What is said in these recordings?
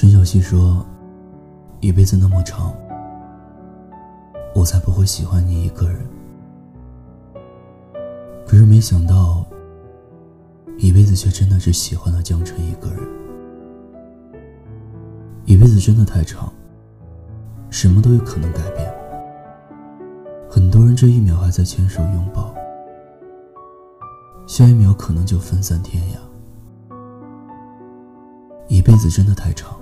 陈小希说：“一辈子那么长，我才不会喜欢你一个人。”可是没想到，一辈子却真的只喜欢了江辰一个人。一辈子真的太长，什么都有可能改变。很多人这一秒还在牵手拥抱，下一秒可能就分散天涯。一辈子真的太长，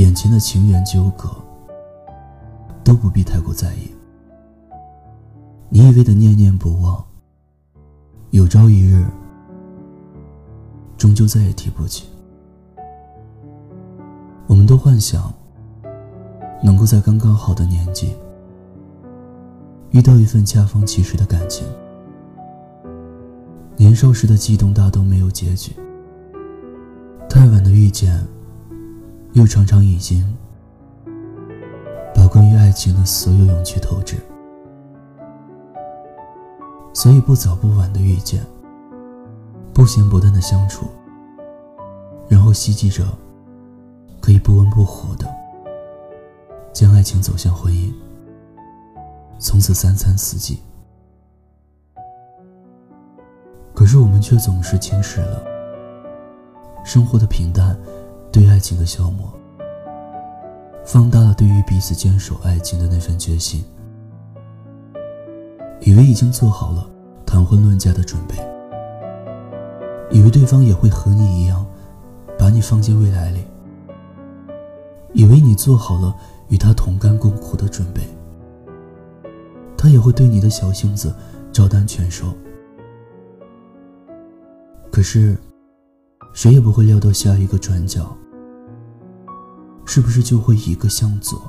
眼前的情缘纠葛都不必太过在意。你以为的念念不忘，有朝一日终究再也提不起。我们都幻想能够在刚刚好的年纪遇到一份恰逢其时的感情，年少时的悸动大都没有结局。太晚的遇见，又常常已经把关于爱情的所有勇气透支。所以不早不晚的遇见，不咸不淡的相处，然后希冀着可以不温不火的将爱情走向婚姻，从此三餐四季。可是我们却总是轻视了。生活的平淡，对爱情的消磨，放大了对于彼此坚守爱情的那份决心。以为已经做好了谈婚论嫁的准备，以为对方也会和你一样，把你放进未来里，以为你做好了与他同甘共苦的准备，他也会对你的小性子照单全收。可是。谁也不会料到下一个转角，是不是就会一个向左，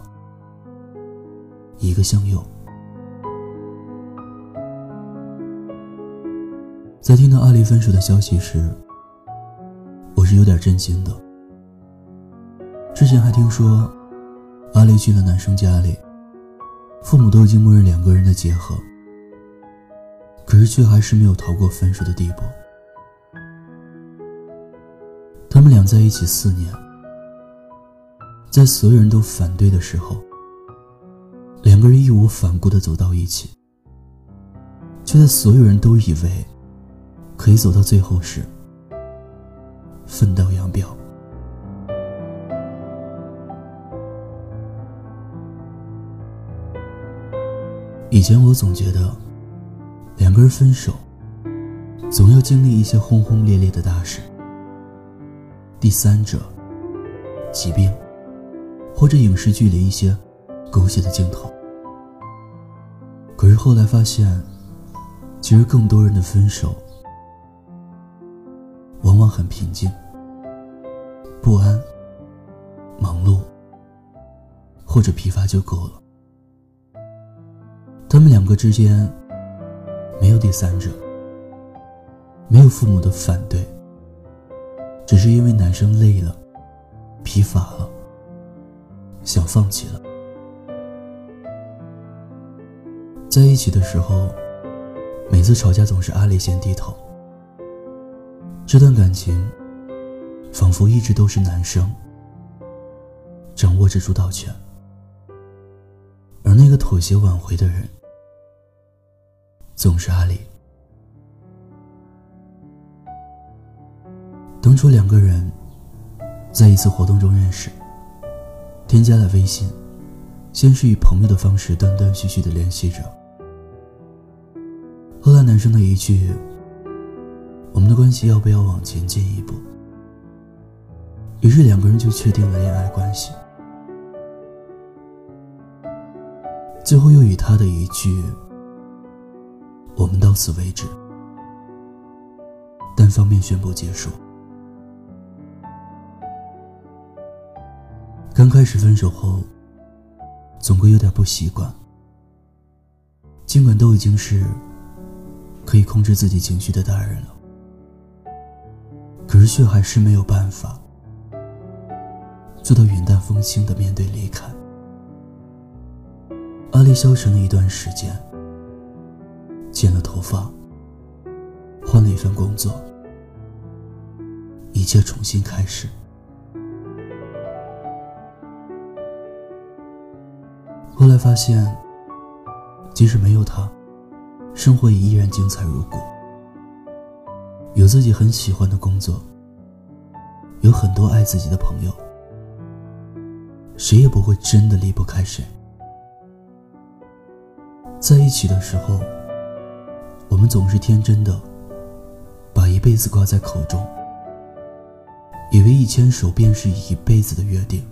一个向右？在听到阿丽分手的消息时，我是有点震惊的。之前还听说，阿丽去了男生家里，父母都已经默认两个人的结合，可是却还是没有逃过分手的地步。他们俩在一起四年，在所有人都反对的时候，两个人义无反顾的走到一起，却在所有人都以为可以走到最后时，分道扬镳。以前我总觉得，两个人分手，总要经历一些轰轰烈烈的大事。第三者、疾病，或者影视剧里一些狗血的镜头。可是后来发现，其实更多人的分手，往往很平静、不安、忙碌，或者疲乏就够了。他们两个之间没有第三者，没有父母的反对。只是因为男生累了，疲乏了，放弃了。在一起的时候，每次吵架总是阿丽先低头。这段感情，仿佛一直都是男生掌握着主导权，而那个妥协挽回的人，总是阿丽。当初两个人在一次活动中认识，添加了微信，先是以朋友的方式断断续续的联系着。后来男生的一句“我们的关系要不要往前进一步”，于是两个人就确定了恋爱关系。最后又以他的一句“我们到此为止”，单方面宣布结束。刚开始分手后，总归有点不习惯。尽管都已经是可以控制自己情绪的大人了，可是却还是没有办法做到云淡风轻的面对离开。阿丽消沉了一段时间，剪了头发，换了一份工作，一切重新开始。后来发现，即使没有他，生活也依然精彩如故。有自己很喜欢的工作，有很多爱自己的朋友，谁也不会真的离不开谁。在一起的时候，我们总是天真的，把一辈子挂在口中，以为一牵手便是一辈子的约定。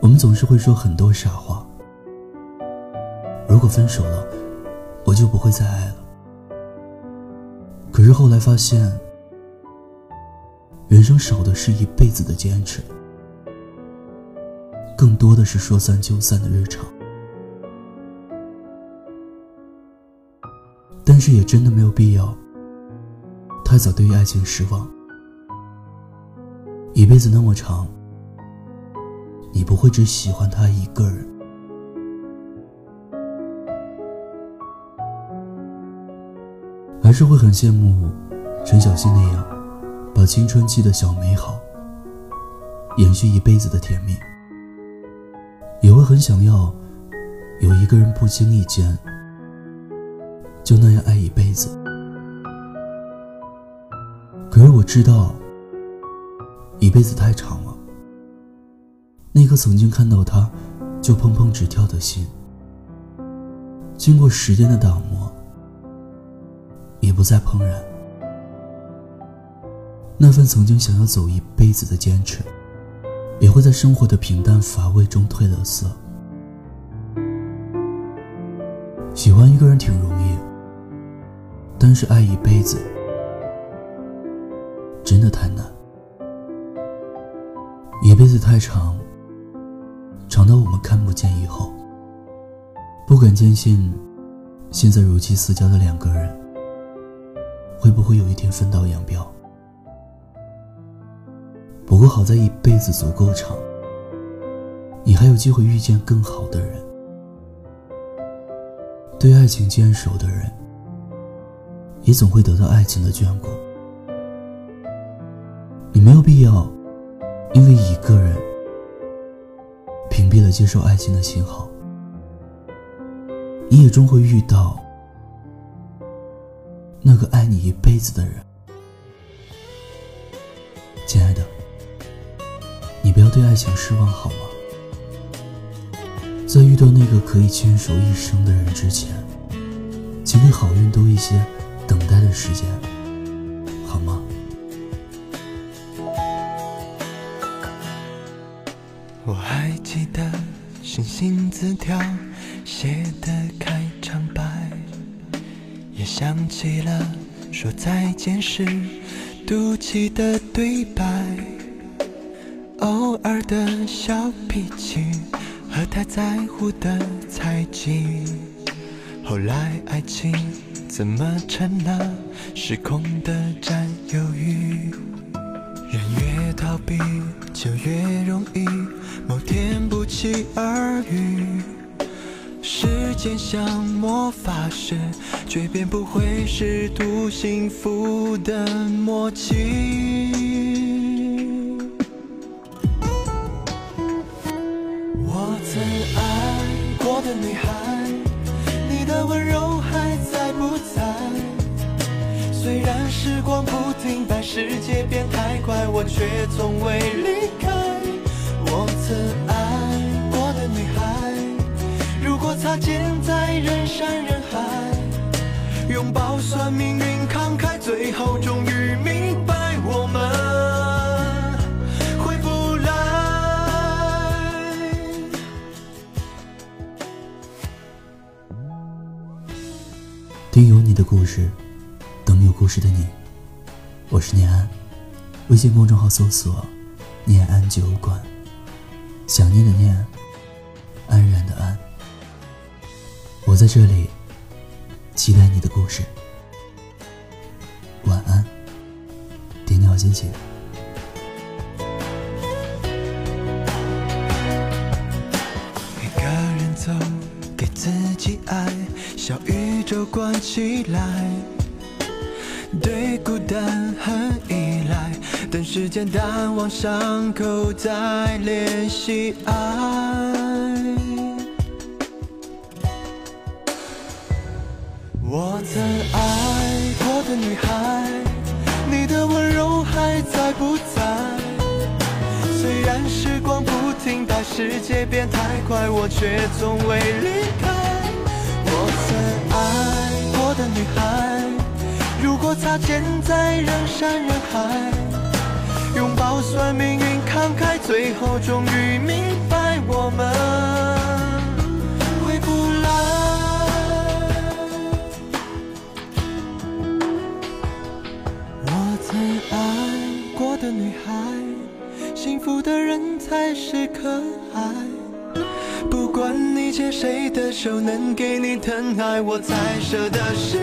我们总是会说很多傻话。如果分手了，我就不会再爱了。可是后来发现，人生少的是一辈子的坚持，更多的是说散就散的日常。但是也真的没有必要太早对于爱情失望。一辈子那么长，你不会只喜欢他一个人。还是会很羡慕陈小希那样，把青春期的小美好延续一辈子的甜蜜，也会很想要有一个人不经意间就那样爱一辈子。可是我知道，一辈子太长了，那颗曾经看到他就砰砰直跳的心，经过时间的打磨。也不再怦然，那份曾经想要走一辈子的坚持，也会在生活的平淡乏味中褪了色。喜欢一个人挺容易，但是爱一辈子真的太难。一辈子太长，长到我们看不见以后，不敢坚信，现在如饥似交的两个人。会不会有一天分道扬镳？不过好在一辈子足够长，你还有机会遇见更好的人。对爱情坚守的人，也总会得到爱情的眷顾。你没有必要因为一个人屏蔽了接受爱情的信号。你也终会遇到。那个爱你一辈子的人，亲爱的，你不要对爱情失望好吗？在遇到那个可以牵手一生的人之前，请给好运多一些等待的时间，我还记得星星字条写的开场白。也想起了说再见时赌气的对白，偶尔的小脾气和太在乎的猜忌。后来爱情怎么成了失控的占有欲？人越逃避就越容易某天不期而遇。时间像魔法师，却变不会试图幸福的默契。光不停摆，世界变太快，我却从未离开。我曾爱过的女孩。如果擦肩在人山人海，拥抱算命运慷慨，最后终于明白我们回不来。听有你的故事，等有故事的你。我是念安，微信公众号搜索“念安酒馆”，想念的念，安然的安。我在这里，期待你的故事。晚安，点你好心情。给自己爱，小宇宙关起来。对孤单很依赖，等时间淡忘伤口，再练习爱。我曾爱过的女孩，你的温柔还在不在？虽然时光不停，但世界变太快，我却从未离开。我曾爱过的女孩。如果擦肩在人山人海，拥抱算命运慷慨，最后终于明白我们回不来。我曾爱过的女孩，幸福的人才是可爱。不管你牵谁的手，能给你疼爱，我才舍得释